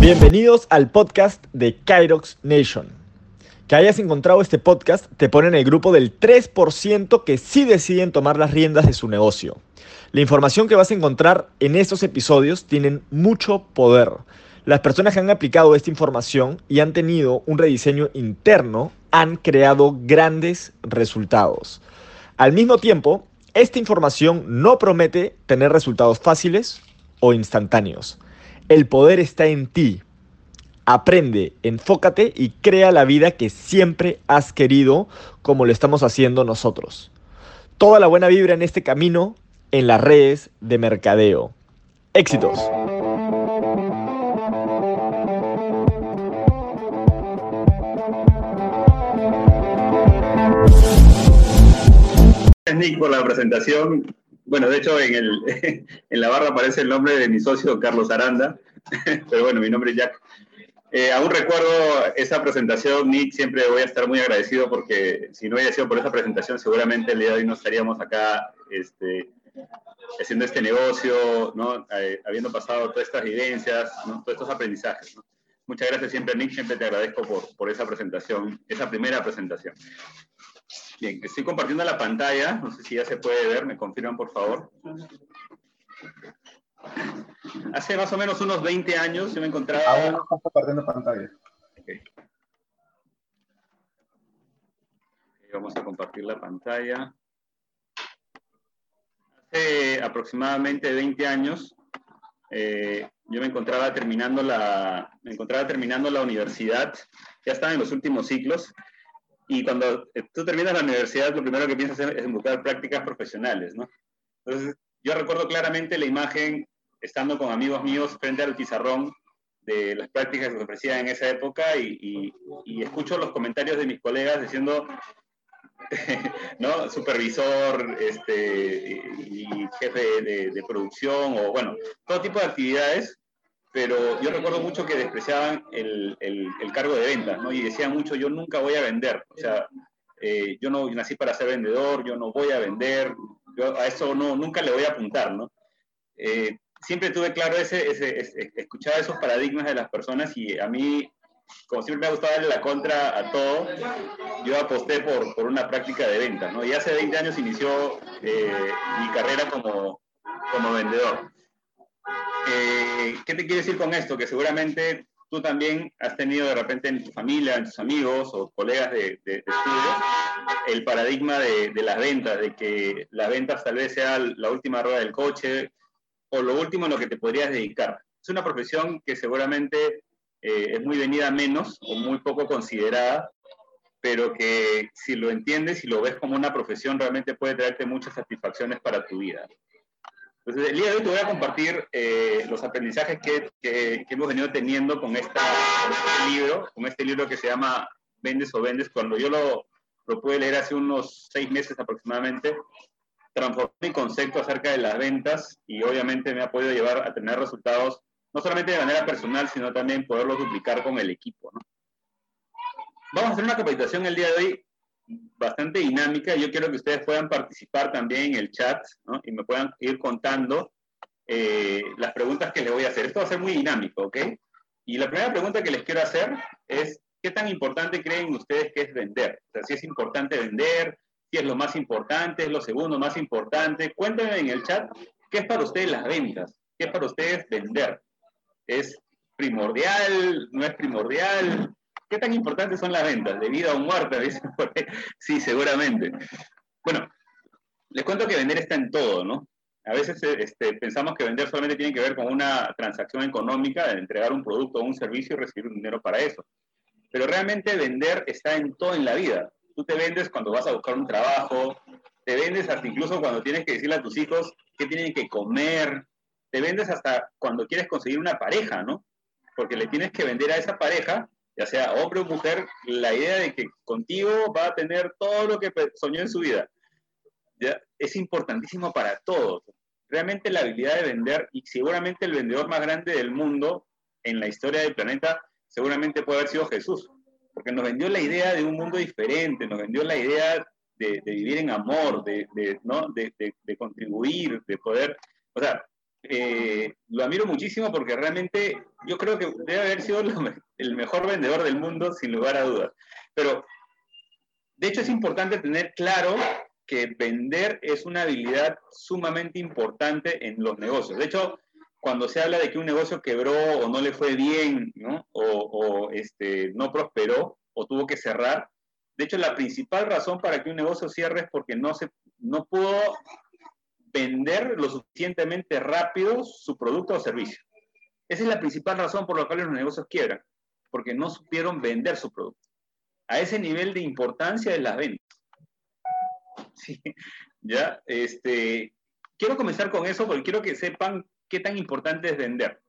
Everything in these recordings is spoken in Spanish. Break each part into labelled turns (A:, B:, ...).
A: Bienvenidos al podcast de Kyrox Nation. Que hayas encontrado este podcast te pone en el grupo del 3% que sí deciden tomar las riendas de su negocio. La información que vas a encontrar en estos episodios tienen mucho poder. Las personas que han aplicado esta información y han tenido un rediseño interno han creado grandes resultados. Al mismo tiempo, esta información no promete tener resultados fáciles o instantáneos. El poder está en ti. Aprende, enfócate y crea la vida que siempre has querido como lo estamos haciendo nosotros. Toda la buena vibra en este camino en las redes de mercadeo. Éxitos.
B: Por la presentación bueno, de hecho, en, el, en la barra aparece el nombre de mi socio Carlos Aranda, pero bueno, mi nombre es Jack. Eh, aún recuerdo esa presentación, Nick, siempre voy a estar muy agradecido porque si no hubiera sido por esa presentación, seguramente el día de hoy no estaríamos acá este, haciendo este negocio, ¿no? Eh, habiendo pasado todas estas vivencias, todos estos aprendizajes. Muchas gracias siempre, Nick, siempre te agradezco por, por esa presentación, esa primera presentación. Bien, estoy compartiendo la pantalla, no sé si ya se puede ver, me confirman por favor. Hace más o menos unos 20 años yo me encontraba...
C: Ahora no estás compartiendo pantalla.
B: Okay. Vamos a compartir la pantalla. Hace aproximadamente 20 años eh, yo me encontraba terminando la, me encontraba terminando la universidad, ya estaba en los últimos ciclos, y cuando tú terminas la universidad, lo primero que piensas es en buscar prácticas profesionales, ¿no? Entonces, yo recuerdo claramente la imagen estando con amigos míos frente al pizarrón de las prácticas que se ofrecían en esa época y, y, escucho los comentarios de mis colegas diciendo, ¿no? Supervisor este, y jefe de, de, producción o, bueno, todo tipo de actividades pero yo recuerdo mucho que despreciaban el, el, cargo de ventas, ¿no? Y decían mucho, yo nunca voy a vender, o sea, eh, yo no nací para ser vendedor, yo no voy a vender, yo a eso no, nunca le voy a apuntar, ¿no? Eh, siempre tuve claro ese, ese, escuchaba esos paradigmas de las personas y a mí, como siempre me ha gustado darle la contra a todo, yo aposté por, por una práctica de venta, ¿no? Y hace 20 años inició eh, mi carrera como, como vendedor. Eh, ¿Qué te quiero decir con esto? Que seguramente tú también has tenido de repente en tu familia, en tus amigos o colegas de, de, estudio, el paradigma de, las ventas, de que las ventas tal vez sea la última rueda del coche o lo último en lo que te podrías dedicar. Es una profesión que seguramente eh, es muy venida menos o muy poco considerada, pero que si lo entiendes y lo ves como una profesión, realmente puede traerte muchas satisfacciones para tu vida. Entonces, el día de hoy te voy a compartir eh, los aprendizajes que, que, hemos venido teniendo con, esta, este libro, con este libro que se llama Vendes o Vendes. Cuando yo lo, lo pude leer hace unos seis meses aproximadamente, transformé mi concepto acerca de las ventas y obviamente me ha podido llevar a tener resultados no solamente de manera personal, sino también poderlos duplicar con el equipo. ¿no? Vamos a hacer una capacitación el día de hoy bastante dinámica. Yo quiero que ustedes puedan participar también en el chat y me puedan ir contando eh, las preguntas que les voy a hacer. Esto va a ser muy dinámico, ¿ok? Y la primera pregunta que les quiero hacer es, ¿qué tan importante creen ustedes que es vender? O sea, si es importante vender, si es lo más importante, es lo segundo más importante. Cuéntenme en el chat qué es para ustedes las ventas, qué es para ustedes vender. ¿Es primordial? ¿No es primordial? ¿Qué tan importantes son las ventas? ¿De vida o muerte? Sí, seguramente. Bueno, les cuento que vender está en todo, ¿no? A veces este, pensamos que vender solamente tiene que ver con una transacción económica, de entregar un producto o un servicio y recibir un dinero para eso. Pero realmente vender está en todo en la vida. Tú te vendes cuando vas a buscar un trabajo, te vendes hasta incluso cuando tienes que decirle a tus hijos qué tienen que comer, te vendes hasta cuando quieres conseguir una pareja, ¿no? Porque le tienes que vender a esa pareja ya sea hombre o mujer, la idea de que contigo va a tener todo lo que soñó en su vida. ¿ya? Es importantísimo para todos. Realmente la habilidad de vender, y seguramente el vendedor más grande del mundo en la historia del planeta, seguramente puede haber sido Jesús. porque nos vendió la idea de un mundo diferente, nos vendió la idea de, vivir en amor, de, ¿no? de, contribuir, de poder, o sea, eh, lo admiro muchísimo porque realmente yo creo que debe haber sido el mejor vendedor del mundo, sin lugar a dudas. Pero, de hecho, es importante tener claro que vender es una habilidad sumamente importante en los negocios. De hecho, cuando se habla de que un negocio quebró o no le fue bien, ¿no? O, este, no prosperó o tuvo que cerrar, de hecho, la principal razón para que un negocio cierre es porque no, se, no pudo vender lo suficientemente rápido su producto o servicio. Esa es la principal razón por la cual los negocios quiebran, porque no supieron vender su producto. A ese nivel de importancia de las ventas. Sí, ya, este, quiero comenzar con eso porque quiero que sepan qué tan importante es vender.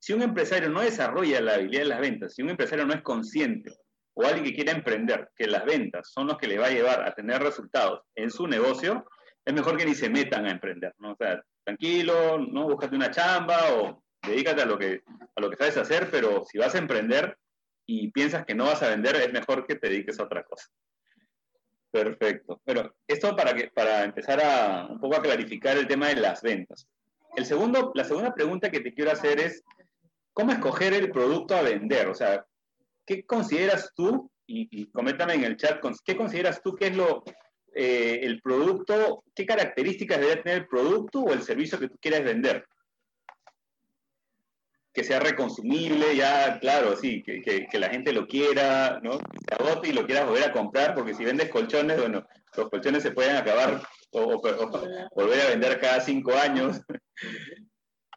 B: Si un empresario no desarrolla la habilidad de las ventas, si un empresario no es consciente o alguien que quiera emprender que las ventas son los que le va a llevar a tener resultados en su negocio, es mejor que ni se metan a emprender, ¿no? O sea, tranquilo, ¿no? Búscate una chamba o dedícate a lo que, a lo que sabes hacer, pero si vas a emprender y piensas que no vas a vender, es mejor que te dediques a otra cosa. Perfecto. Pero esto para, que, para empezar a un poco a clarificar el tema de las ventas. El segundo, la segunda pregunta que te quiero hacer es, ¿cómo escoger el producto a vender? O sea, ¿qué consideras tú, y, y coméntame en el chat, ¿qué consideras tú que es lo, eh, el producto, qué características debe tener el producto o el servicio que tú quieres vender? Que sea reconsumible, ya, claro, sí, que, que, la gente lo quiera, ¿no? Que se agote y lo quieras volver a comprar, porque si vendes colchones, bueno, los colchones se pueden acabar o, volver a vender cada cinco años.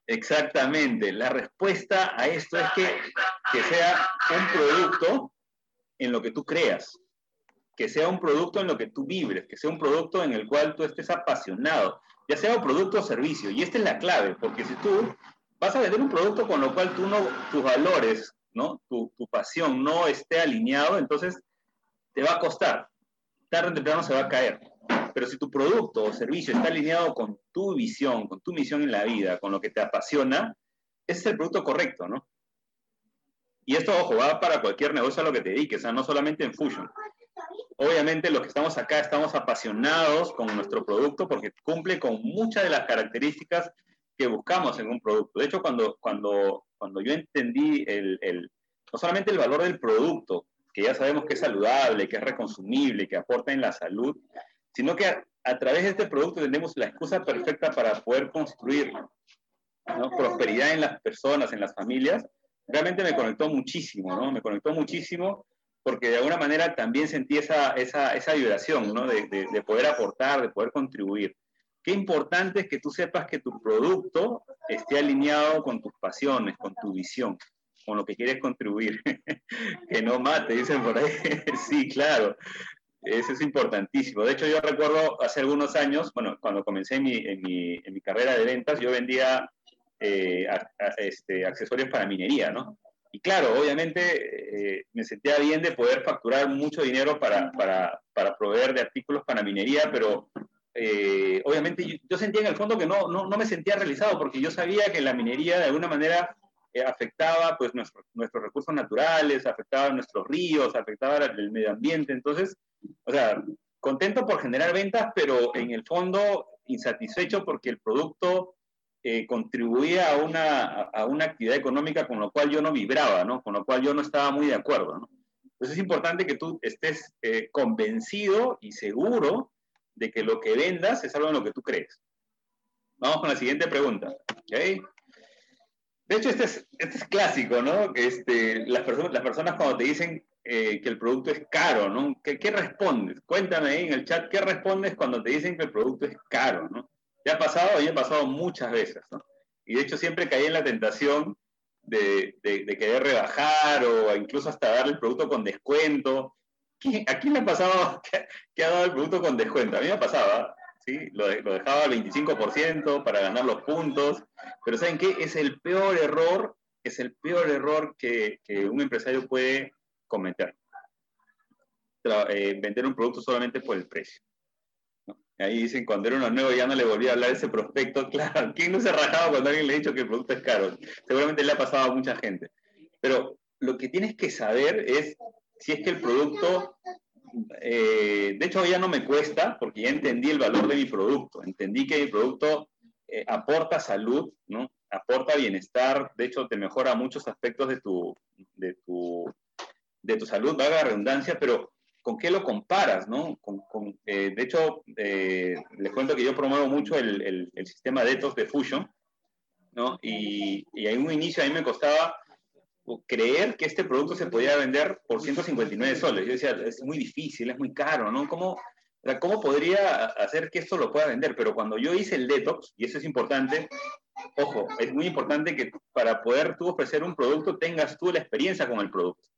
B: Exactamente. La respuesta a esto es que, que sea un producto en lo que tú creas, que sea un producto en lo que tú vibres, que sea un producto en el cual tú estés apasionado, ya sea un producto o servicio. Y esta es la clave, porque si tú vas a vender un producto con lo cual tú no, tus valores, ¿no? Tu, tu pasión no esté alineado, entonces te va a costar. Tarde o temprano se va a caer. Pero si tu producto o servicio está alineado con tu visión, con tu misión en la vida, con lo que te apasiona, ese es el producto correcto, ¿no? Y esto, ojo, va para cualquier negocio a lo que te dediques, o sea, no solamente en Fusion. Obviamente los que estamos acá estamos apasionados con nuestro producto porque cumple con muchas de las características que buscamos en un producto. De hecho, cuando, cuando, cuando yo entendí el, no solamente el valor del producto, que ya sabemos que es saludable, que es reconsumible, que aporta en la salud, sino que a, través de este producto tenemos la excusa perfecta para poder construir prosperidad en las personas, en las familias, realmente me conectó muchísimo, ¿no? Me conectó muchísimo porque de alguna manera también sentí esa, esa, esa vibración, ¿no? De, de, poder aportar, de poder contribuir. Qué importante es que tú sepas que tu producto esté alineado con tus pasiones, con tu visión, con lo que quieres contribuir. que no mate, dicen por ahí. sí, claro. Eso es importantísimo. De hecho, yo recuerdo hace algunos años, bueno, cuando comencé en mi, mi carrera de ventas, yo vendía eh, este, accesorios para minería, ¿no? Y claro, obviamente eh, me sentía bien de poder facturar mucho dinero para, para, para proveer de artículos para minería, pero eh, obviamente yo, sentía en el fondo que no, no, no, me sentía realizado porque yo sabía que la minería de alguna manera afectaba pues nuestro, nuestros recursos naturales, afectaba nuestros ríos, afectaba el medio ambiente. Entonces, o sea, contento por generar ventas, pero en el fondo insatisfecho porque el producto eh, contribuía a una, a una actividad económica con lo cual yo no vibraba, ¿no? Con lo cual yo no estaba muy de acuerdo. Entonces es importante que tú estés eh, convencido y seguro de que lo que vendas es algo en lo que tú crees. Vamos con la siguiente pregunta. De hecho, este es, este es clásico, ¿no? Este, las, personas, las personas cuando te dicen eh, que el producto es caro, ¿no? ¿Qué, ¿Qué, respondes? Cuéntame ahí en el chat, ¿qué respondes cuando te dicen que el producto es caro, ¿no? ¿Te ha pasado? Me ha pasado muchas veces, ¿no? Y de hecho siempre caí en la tentación de, querer rebajar o incluso hasta dar el producto con descuento. ¿A quién le ha pasado que, ha dado el producto con descuento? A mí me pasaba, ¿sí? Lo, dejaba al 25% para ganar los puntos, pero ¿saben qué? Es el peor error, es el peor error que, que un empresario puede cometer. Eh, vender un producto solamente por el precio. Ahí dicen, cuando era uno nuevo ya no le volví a hablar ese prospecto. Claro, ¿quién no se rajaba cuando alguien le ha dicho que el producto es caro? Seguramente le ha pasado a mucha gente. Pero lo que tienes que saber es si es que el producto, eh, de hecho ya no me cuesta porque ya entendí el valor de mi producto, entendí que mi producto eh, aporta salud, ¿no? aporta bienestar, de hecho te mejora muchos aspectos de tu, de tu, de tu salud, valga la redundancia, pero ¿con qué lo comparas? ¿no? Eh, de hecho, eh, les cuento que yo promuevo mucho el, el, el sistema Detox de Fusion, ¿no? y, y en un inicio a mí me costaba creer que este producto se podía vender por 159 soles. Yo decía, es muy difícil, es muy caro, ¿no? ¿Cómo, ¿Cómo podría hacer que esto lo pueda vender? Pero cuando yo hice el detox, y eso es importante, ojo, es muy importante que para poder tú ofrecer un producto tengas tú la experiencia con el producto.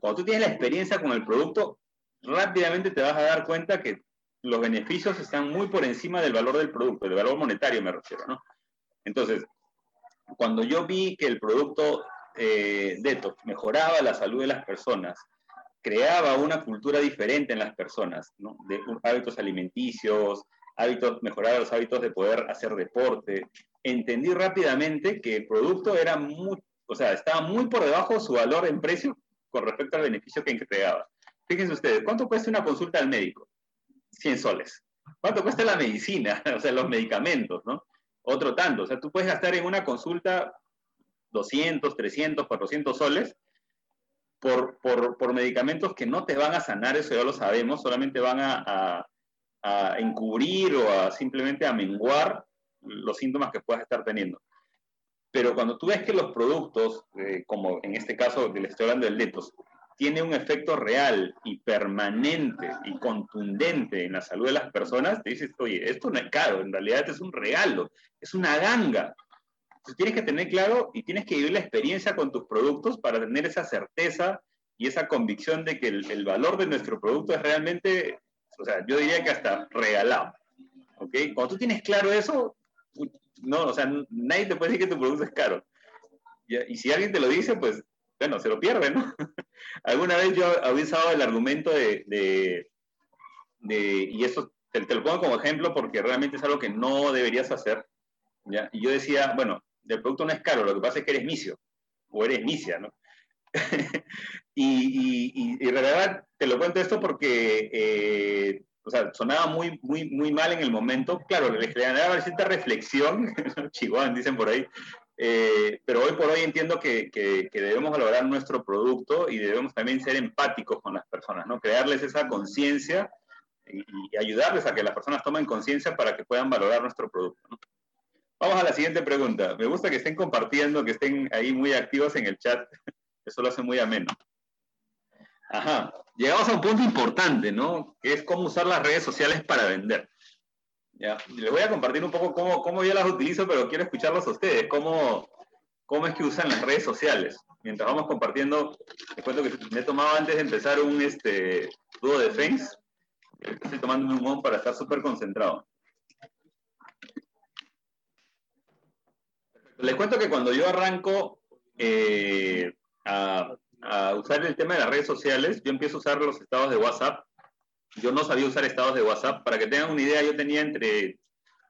B: Cuando tú tienes la experiencia con el producto, rápidamente te vas a dar cuenta que los beneficios están muy por encima del valor del producto, del valor monetario me refiero, ¿no? Entonces, cuando yo vi que el producto eh, detox mejoraba la salud de las personas, creaba una cultura diferente en las personas, ¿no? de hábitos alimenticios, hábitos, mejoraba los hábitos de poder hacer deporte. Entendí rápidamente que el producto era muy, o sea, estaba muy por debajo de su valor en precio con respecto al beneficio que entregaba. Fíjense ustedes, ¿cuánto cuesta una consulta al médico? 100 soles. ¿Cuánto cuesta la medicina? O sea, los medicamentos, ¿no? Otro tanto. O sea, tú puedes gastar en una consulta 200, 300, 400 soles por, por, por, medicamentos que no te van a sanar, eso ya lo sabemos, solamente van a, a, a encubrir o a simplemente a menguar los síntomas que puedas estar teniendo. Pero cuando tú ves que los productos, eh, como en este caso que estoy hablando del Letos, tiene un efecto real y permanente y contundente en la salud de las personas, te dices, oye, esto no es caro, en realidad es un regalo, es una ganga. Entonces tienes que tener claro y tienes que vivir la experiencia con tus productos para tener esa certeza y esa convicción de que el, el valor de nuestro producto es realmente, o sea, yo diría que hasta regalado. ¿Ok? Cuando tú tienes claro eso, no, o sea, nadie te puede decir que tu producto es caro. Y, y si alguien te lo dice, pues, bueno, se lo pierde, ¿no? Alguna vez yo había usado el argumento de, de, de y eso te, te, lo pongo como ejemplo porque realmente es algo que no deberías hacer, ¿ya? Y yo decía, bueno, el producto no es caro, lo que pasa es que eres misio, o eres misia, ¿no? y, y, y, en realidad te lo cuento esto porque eh, o sea, sonaba muy, muy, muy mal en el momento. Claro, le generaba cierta reflexión, chihuahua, dicen por ahí, eh, pero hoy por hoy entiendo que, debemos valorar nuestro producto y debemos también ser empáticos con las personas, ¿no? Crearles esa conciencia y, ayudarles a que las personas tomen conciencia para que puedan valorar nuestro producto. Vamos a la siguiente pregunta. Me gusta que estén compartiendo, que estén ahí muy activos en el chat. Eso lo hace muy ameno. Ajá. Llegamos a un punto importante, ¿no? Que es cómo usar las redes sociales para vender. ¿Ya? Les voy a compartir un poco cómo, cómo yo las utilizo, pero quiero escucharlos a ustedes. ¿Cómo, cómo es que usan las redes sociales? Mientras vamos compartiendo, les cuento que me he tomado antes de empezar un este, dúo de Fence. Estoy tomando un humón para estar súper concentrado. Les cuento que cuando yo arranco eh, a a usar el tema de las redes sociales, yo empiezo a usar los estados de WhatsApp. Yo no sabía usar estados de WhatsApp. Para que tengan una idea, yo tenía entre,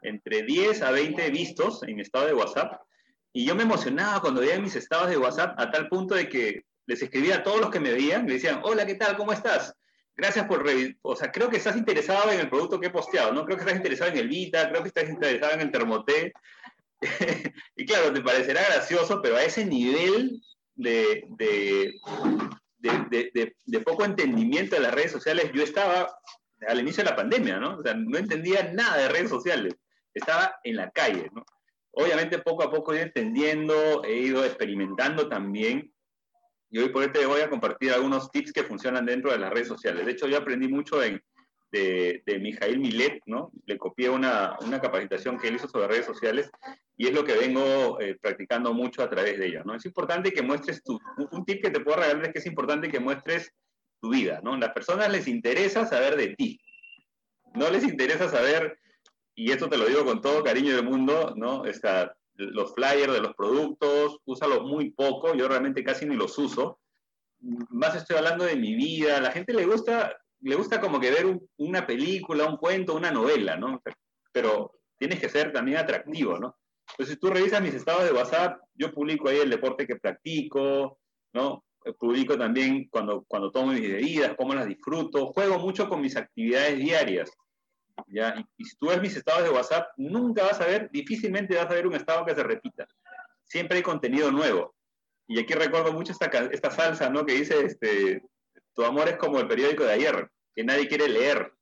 B: entre 10 a 20 vistos en estado de WhatsApp. Y yo me emocionaba cuando veía mis estados de WhatsApp a tal punto de que les escribía a todos los que me veían, le decían, hola, ¿qué tal? ¿Cómo estás? Gracias por O sea, creo que estás interesado en el producto que he posteado, ¿no? Creo que estás interesado en el Vita, creo que estás interesado en el Termoté. y claro, te parecerá gracioso, pero a ese nivel de, de, poco entendimiento de las redes sociales, yo estaba al inicio de la pandemia, ¿no? O sea, no entendía nada de redes sociales, estaba en la calle. Obviamente poco a poco he ido entendiendo, he ido experimentando también, y hoy por hoy te voy a compartir algunos tips que funcionan dentro de las redes sociales. De hecho, yo aprendí mucho en, de, de Mijail Milet, ¿no? Le copié una, una, capacitación que él hizo sobre redes sociales y es lo que vengo eh, practicando mucho a través de ella, ¿no? Es importante que muestres tu, un tip que te puedo regalar es que es importante que muestres tu vida, ¿no? Las personas les interesa saber de ti, no les interesa saber, y esto te lo digo con todo cariño del mundo, ¿no? Está, los flyers de los productos, úsalos muy poco, yo realmente casi ni los uso, más estoy hablando de mi vida, la gente le gusta le gusta como que ver un, una película, un cuento, una novela, ¿no? Pero tienes que ser también atractivo, ¿no? Entonces, si tú revisas mis estados de WhatsApp, yo publico ahí el deporte que practico, ¿no? publico también cuando, cuando tomo mis bebidas, cómo las disfruto, juego mucho con mis actividades diarias. ¿ya? Y, si tú ves mis estados de WhatsApp, nunca vas a ver, difícilmente vas a ver un estado que se repita. Siempre hay contenido nuevo. Y aquí recuerdo mucho esta, esta salsa, ¿no? Que dice, este, tu amor es como el periódico de ayer, que nadie quiere leer.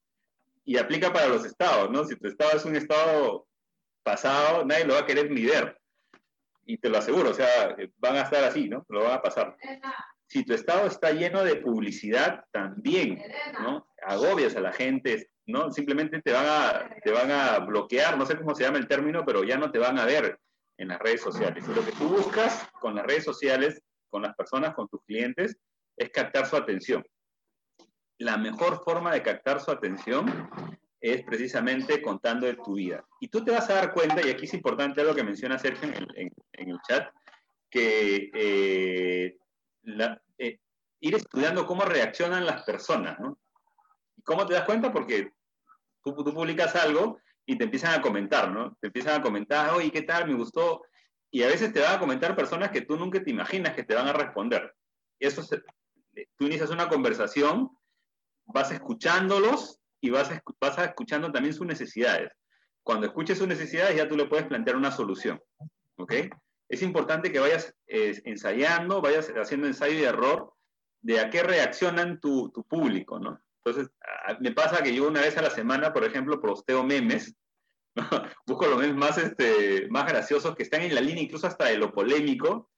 B: Y aplica para los estados, ¿no? Si tu estado es un estado pasado, nadie lo va a querer ni ver. Y te lo aseguro, o sea, van a estar así, ¿no? Lo van a pasar. Si tu estado está lleno de publicidad, también, ¿no? Agobias a la gente, ¿no? Simplemente te van, a, te van a bloquear, no sé cómo se llama el término, pero ya no te van a ver en las redes sociales. Y lo que tú buscas con las redes sociales, con las personas, con tus clientes, es captar su atención. La mejor forma de captar su atención es precisamente contando de tu vida. Y tú te vas a dar cuenta, y aquí es importante algo que menciona Sergio en el, chat, que eh, eh, ir estudiando cómo reaccionan las personas, ¿no? ¿Y cómo te das cuenta? Porque tú, tú, publicas algo y te empiezan a comentar, ¿no? Te empiezan a comentar, oye, ¿qué tal? Me gustó. Y a veces te van a comentar personas que tú nunca te imaginas que te van a responder. Y eso tú inicias una conversación, vas escuchándolos y vas, vas escuchando también sus necesidades. Cuando escuches sus necesidades ya tú le puedes plantear una solución. ¿Ok? Es importante que vayas eh, ensayando, vayas haciendo ensayo y error de a qué reaccionan tu, tu público, ¿no? Entonces, me pasa que yo una vez a la semana, por ejemplo, posteo memes, busco los memes más, este, más graciosos que están en la línea incluso hasta de lo polémico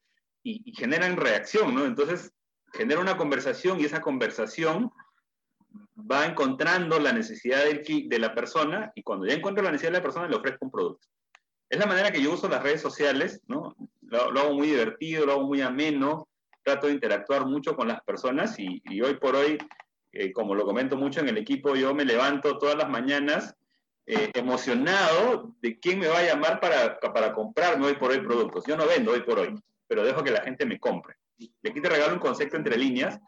B: y, y generan reacción, ¿no? Entonces, genera una conversación y esa conversación va encontrando la necesidad de la persona y cuando ya encuentro la necesidad de la persona le ofrezco un producto. Es la manera que yo uso las redes sociales, ¿no? Lo, hago muy divertido, lo hago muy ameno, trato de interactuar mucho con las personas y, hoy por hoy, eh, como lo comento mucho en el equipo, yo me levanto todas las mañanas eh, emocionado de quién me va a llamar para, para comprarme hoy por hoy productos. Yo no vendo hoy por hoy, pero dejo que la gente me compre. Y aquí te regalo un concepto entre líneas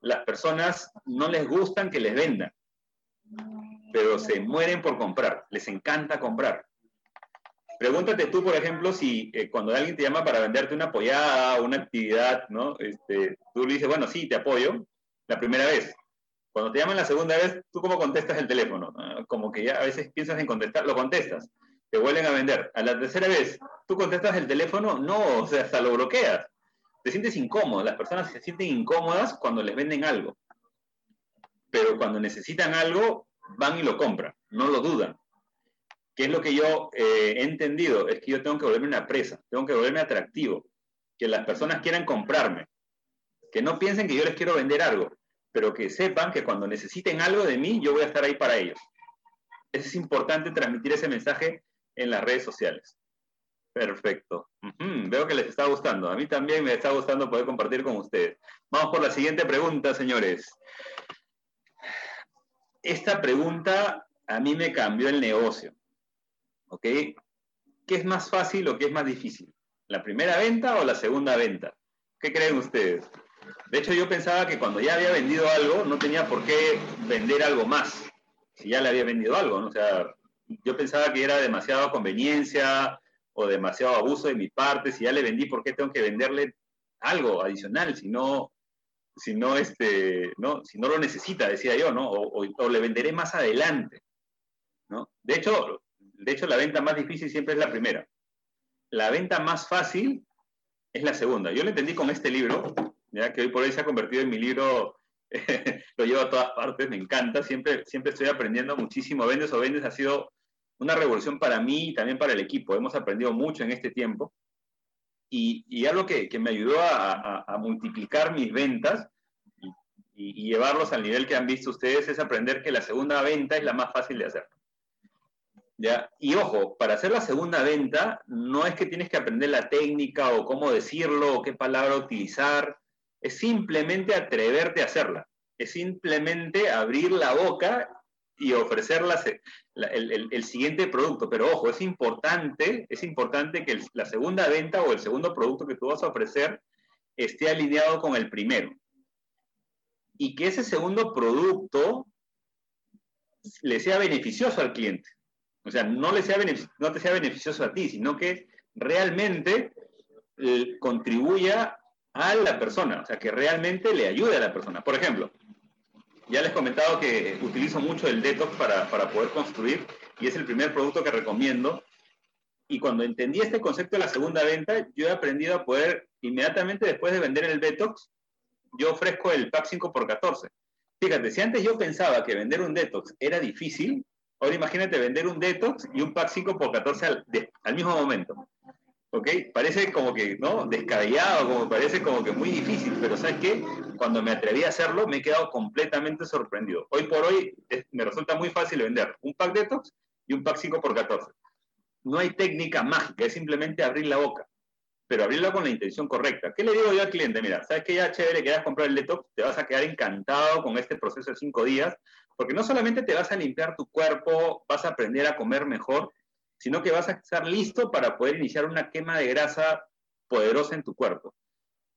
B: las personas no les gustan que les vendan, pero se mueren por comprar, les encanta comprar. Pregúntate tú, por ejemplo, si eh, cuando alguien te llama para venderte una apoyada, una actividad, ¿no? Este, tú le dices, bueno, sí, te apoyo, la primera vez. Cuando te llaman la segunda vez, ¿tú cómo contestas el teléfono? Ah, como que ya a veces piensas en contestar, lo contestas, te vuelven a vender. A la tercera vez, ¿tú contestas el teléfono? No, o sea, hasta lo bloqueas te sientes incómodo. Las personas se sienten incómodas cuando les venden algo. Pero cuando necesitan algo, van y lo compran, no lo dudan. ¿Qué es lo que yo eh, he entendido? Es que yo tengo que volverme una presa, tengo que volverme atractivo, que las personas quieran comprarme, que no piensen que yo les quiero vender algo, pero que sepan que cuando necesiten algo de mí, yo voy a estar ahí para ellos. Es importante transmitir ese mensaje en las redes sociales. Perfecto. Veo que les está gustando. A mí también me está gustando poder compartir con ustedes. Vamos por la siguiente pregunta, señores. Esta pregunta a mí me cambió el negocio. ¿Ok? ¿Qué es más fácil o qué es más difícil? ¿La primera venta o la segunda venta? ¿Qué creen ustedes? De hecho, yo pensaba que cuando ya había vendido algo, no tenía por qué vender algo más. Si ya le había vendido algo, ¿no? Yo pensaba que era demasiada conveniencia, o demasiado abuso de mi parte, si ya le vendí, ¿por qué tengo que venderle algo adicional si no, si no, este, ¿no? Si no lo necesita, decía yo, ¿no? O, le venderé más adelante, ¿no? De hecho, de hecho, la venta más difícil siempre es la primera. La venta más fácil es la segunda. Yo lo entendí con este libro, ya que hoy por hoy se ha convertido en mi libro, lo llevo a todas partes, me encanta, siempre, siempre estoy aprendiendo muchísimo. Vendes o vendes ha sido una revolución para mí y también para el equipo. Hemos aprendido mucho en este tiempo. Y, algo que, me ayudó a, multiplicar mis ventas y, llevarlos al nivel que han visto ustedes es aprender que la segunda venta es la más fácil de hacer. ¿Ya? Y ojo, para hacer la segunda venta no es que tienes que aprender la técnica o cómo decirlo o qué palabra utilizar, es simplemente atreverte a hacerla, es simplemente abrir la boca y ofrecer el, siguiente producto. Pero ojo, es importante, es importante que la segunda venta o el segundo producto que tú vas a ofrecer esté alineado con el primero. Y que ese segundo producto le sea beneficioso al cliente. O sea, no, le sea no te sea beneficioso a ti, sino que realmente eh, contribuya a la persona, o sea, que realmente le ayude a la persona. Por ejemplo, ya les he comentado que utilizo mucho el detox para, para poder construir y es el primer producto que recomiendo. Y cuando entendí este concepto de la segunda venta, yo he aprendido a poder, inmediatamente después de vender el detox, yo ofrezco el pack 5x14. Fíjate, si antes yo pensaba que vender un detox era difícil, ahora imagínate vender un detox y un pack 5x14 al, al mismo momento. ¿Ok? Parece como que, ¿no? Descabellado, como parece como que muy difícil, pero ¿sabes qué? Cuando me atreví a hacerlo, me he quedado completamente sorprendido. Hoy por hoy me resulta muy fácil vender un pack detox y un pack 5x14. No hay técnica mágica, es simplemente abrir la boca, pero abrirla con la intención correcta. ¿Qué le digo yo al cliente? Mira, ¿sabes qué? Ya chévere que a comprar el detox, te vas a quedar encantado con este proceso de 5 días, porque no solamente te vas a limpiar tu cuerpo, vas a aprender a comer mejor, sino que vas a estar listo para poder iniciar una quema de grasa poderosa en tu cuerpo.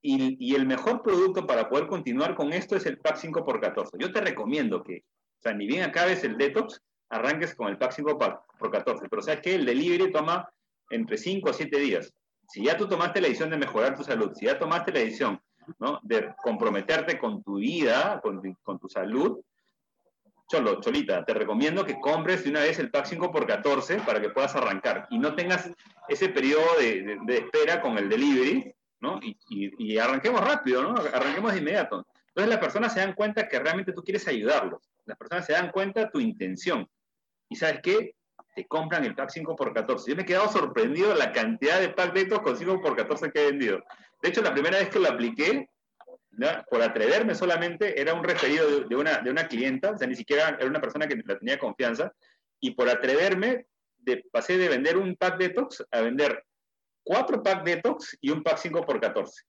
B: Y, el mejor producto para poder continuar con esto es el pack 5x14. Yo te recomiendo que, o sea, ni bien acabes el detox, arranques con el pack 5x14. Pero sabes que el delivery toma entre 5 a 7 días. Si ya tú tomaste la decisión de mejorar tu salud, si ya tomaste la decisión ¿no? de comprometerte con tu vida, con, con tu salud, Cholita, te recomiendo que compres de una vez el pack 5x14 para que puedas arrancar y no tengas ese periodo de, espera con el delivery, ¿no? Y, arranquemos rápido, ¿no? Arranquemos de inmediato. Entonces las personas se dan cuenta que realmente tú quieres ayudarlos. Las personas se dan cuenta tu intención. ¿Y sabes qué? Te compran el pack 5x14. Yo me he quedado sorprendido de la cantidad de pack de estos con 5x14 que he vendido. De hecho, la primera vez que lo apliqué, por atreverme solamente, era un referido de una, de una clienta, o sea, ni siquiera era una persona que la tenía confianza, y por atreverme, de, pasé de vender un pack detox a vender cuatro pack detox y un pack 5 por 14.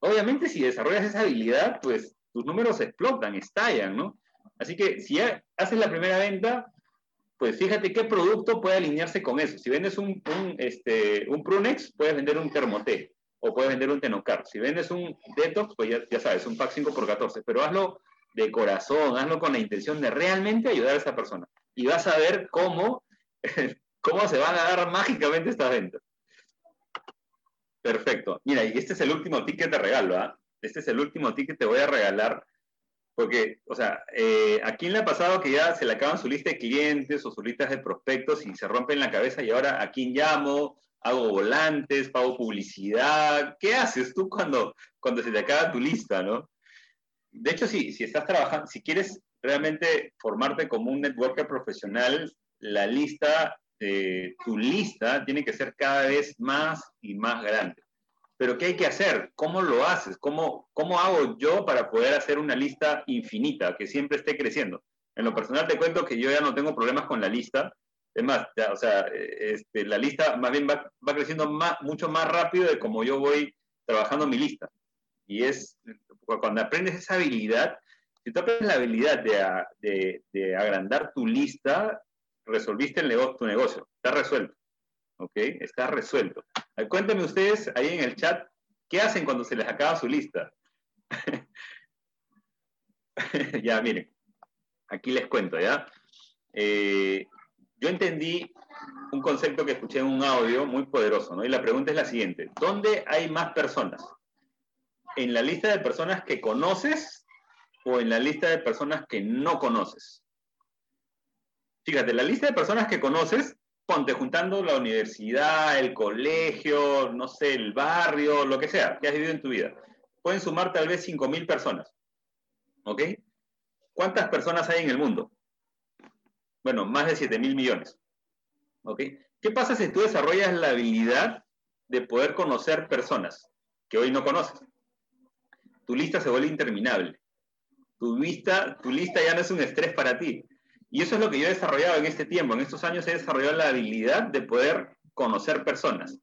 B: Obviamente, si desarrollas esa habilidad, pues tus números explotan, estallan, ¿no? Así que si haces la primera venta, pues fíjate qué producto puede alinearse con eso. Si vendes un, un, este, un Prunex, puedes vender un Termoté o puedes vender un Tenocar. Si vendes un Detox, pues ya, sabes, un pack 5 por 14, pero hazlo de corazón, hazlo con la intención de realmente ayudar a esa persona. Y vas a ver cómo, cómo se van a dar mágicamente estas ventas. Perfecto. Mira, y este es el último ticket de regalo, ¿ah? Este es el último ticket que te voy a regalar. Porque, o sea, eh, ¿a quién le ha pasado que ya se le acaban su lista de clientes o su lista de prospectos y se rompen la cabeza y ahora a quién llamo? Hago volantes, pago publicidad. ¿Qué haces tú cuando, cuando se te acaba tu lista, no? De hecho, si, si estás trabajando, si quieres realmente formarte como un networker profesional, la lista, tu lista tiene que ser cada vez más y más grande. Pero ¿qué hay que hacer? ¿Cómo lo haces? ¿Cómo, ¿Cómo hago yo para poder hacer una lista infinita que siempre esté creciendo? En lo personal te cuento que yo ya no tengo problemas con la lista es más, o sea, este, la lista más bien va, creciendo más, mucho más rápido de como yo voy trabajando mi lista. Y es, cuando aprendes esa habilidad, si tú aprendes la habilidad de, de, agrandar tu lista, resolviste el negocio, tu negocio, está resuelto. ¿Ok? Está resuelto. Cuéntenme ustedes ahí en el chat, ¿qué hacen cuando se les acaba su lista? ya, miren, aquí les cuento, ¿ya? Eh, yo entendí un concepto que escuché en un audio muy poderoso, ¿no? Y la pregunta es la siguiente, ¿dónde hay más personas? ¿En la lista de personas que conoces o en la lista de personas que no conoces? Fíjate, la lista de personas que conoces, ponte juntando la universidad, el colegio, no sé, el barrio, lo que sea, que has vivido en tu vida. Pueden sumar tal vez 5.000 personas. ¿Ok? ¿Cuántas personas hay en el mundo? Bueno, más de 7 mil millones. ¿Ok? ¿Qué pasa si tú desarrollas la habilidad de poder conocer personas que hoy no conoces? Tu lista se vuelve interminable. Tu lista, tu lista ya no es un estrés para ti. Y eso es lo que yo he desarrollado en este tiempo. En estos años he desarrollado la habilidad de poder conocer personas.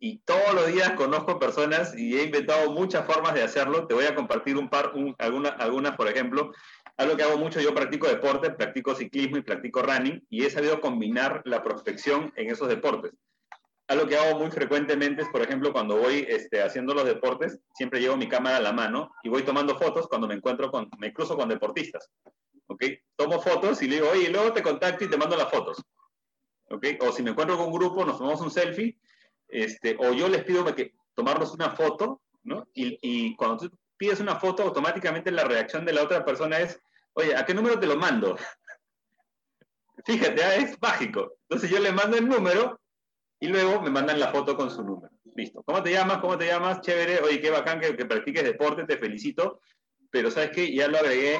B: Y todos los días conozco personas y he inventado muchas formas de hacerlo. Te voy a compartir un par, algunas, algunas, por ejemplo, algo que hago mucho, yo practico deporte, practico ciclismo y practico running y he sabido combinar la prospección en esos deportes. Algo que hago muy frecuentemente es, por ejemplo, cuando voy este, haciendo los deportes, siempre llevo mi cámara a la mano y voy tomando fotos cuando me encuentro con, me cruzo con deportistas. ¿Ok? Tomo fotos y le digo, oye, luego te contacto y te mando las fotos. ¿Ok? O si me encuentro con un grupo, nos tomamos un selfie, este, o yo les pido que tomarnos una foto ¿no? Y, y cuando tú pides una foto, automáticamente la reacción de la otra persona es, oye, ¿a qué número te lo mando? Fíjate, ah, es mágico. Entonces yo le mando el número y luego me mandan la foto con su número. Listo. ¿Cómo te llamas? ¿Cómo te llamas? Chévere. Oye, qué bacán que, que practiques deporte, te felicito. Pero ¿sabes qué? Ya lo agregué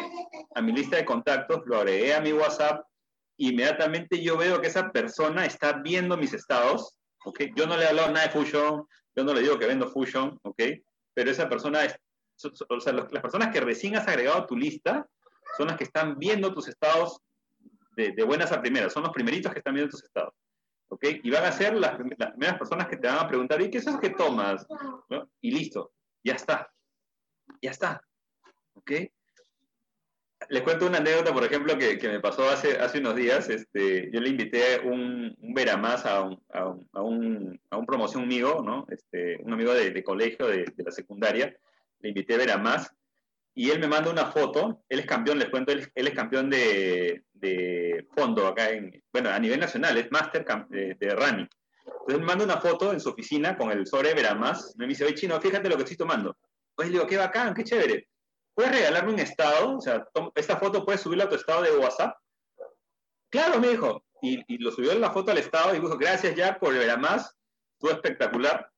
B: a mi lista de contactos, lo agregué a mi WhatsApp. Inmediatamente yo veo que esa persona está viendo mis estados. ¿ok? Yo no le he hablado nada de Fusion, yo no le digo que vendo Fusion, ¿ok? Pero esa persona, es, o sea, las personas que recién has agregado a tu lista son que están viendo tus estados de, buenas a primeras, son los primeritos que están viendo tus estados. ¿ok? Y van a ser las, primeras personas que te van a preguntar, ¿y qué es eso que tomas? ¿No? Y listo, ya está, ya está, ¿ok? Les cuento una anécdota, por ejemplo, que, que me pasó hace, hace unos días. Este, yo le invité un, un veramás a un, a, un, a, un, promoción amigo, ¿no? Este, un amigo de, de colegio, de, de, la secundaria. Le invité a veramás y él me manda una foto. Él es campeón, les cuento, él, es campeón de, fondo acá en, bueno, a nivel nacional, es máster de, de running. Entonces me manda una foto en su oficina con el sobre Veramás. Me dice, oye, chino, fíjate lo que estoy tomando. Pues le digo, qué bacán, qué chévere. ¿Puedes regalarme un estado? O sea, esta foto puedes subirla a tu estado de WhatsApp. Claro, me dijo. Y, lo subió la foto al estado y dijo, gracias ya por Veramás, estuvo espectacular.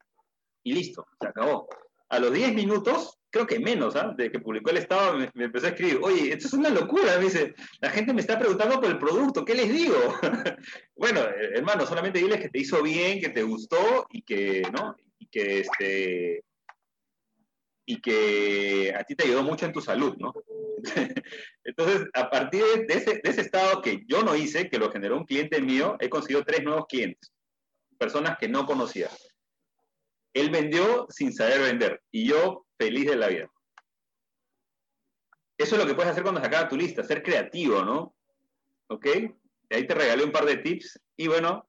B: Y listo, se acabó. A los 10 minutos creo que menos, ¿ah? de que publicó el Estado, me, empezó a escribir, oye, esto es una locura, me dice, la gente me está preguntando por el producto, ¿qué les digo? bueno, eh, hermano, solamente diles que te hizo bien, que te gustó y que, ¿no? Y que, este, y que a ti te ayudó mucho en tu salud, ¿no? Entonces, a partir de ese estado que yo no hice, que lo generó un cliente mío, he conseguido tres nuevos clientes, personas que no conocía. Él vendió sin saber vender y yo feliz de la vida. Eso es lo que puedes hacer cuando se acaba tu lista, ser creativo, ¿no? ¿Ok? Ahí te regalé un par de tips y bueno,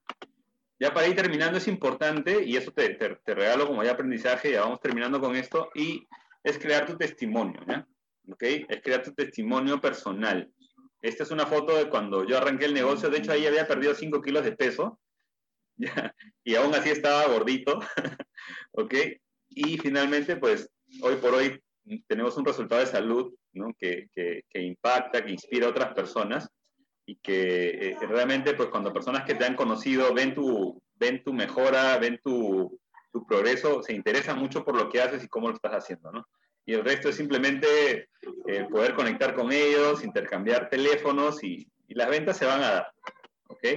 B: ya para ir terminando es importante y eso te, te, te regalo como ya aprendizaje, ya vamos terminando con esto y es crear tu testimonio, ¿ya? ¿Ok? Es crear tu testimonio personal. Esta es una foto de cuando yo arranqué el negocio, de hecho ahí había perdido 5 kilos de peso ¿ya? y aún así estaba gordito, ¿ok? Y finalmente, pues hoy por hoy tenemos un resultado de salud ¿no? que, que, que, impacta, que inspira a otras personas y que eh, realmente pues cuando personas que te han conocido ven tu, ven tu mejora, ven tu, tu, progreso, se interesan mucho por lo que haces y cómo lo estás haciendo, ¿no? Y el resto es simplemente eh, poder conectar con ellos, intercambiar teléfonos y, y, las ventas se van a dar, ¿ok?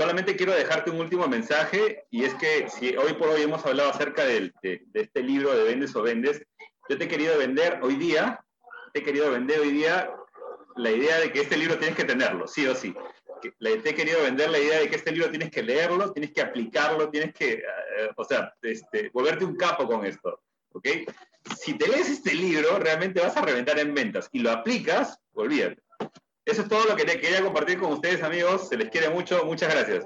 B: Solamente quiero dejarte un último mensaje y es que si hoy por hoy hemos hablado acerca de, este libro de Vendes o Vendes, yo te he querido vender hoy día, te he querido vender hoy día la idea de que este libro tienes que tenerlo, sí o sí. te he querido vender la idea de que este libro tienes que leerlo, tienes que aplicarlo, tienes que, uh, o sea, este, volverte un capo con esto, ¿ok? Si te lees este libro, realmente vas a reventar en ventas y lo aplicas, olvídate. Eso es todo lo que quería compartir con ustedes, amigos. Se les quiere mucho. Muchas gracias.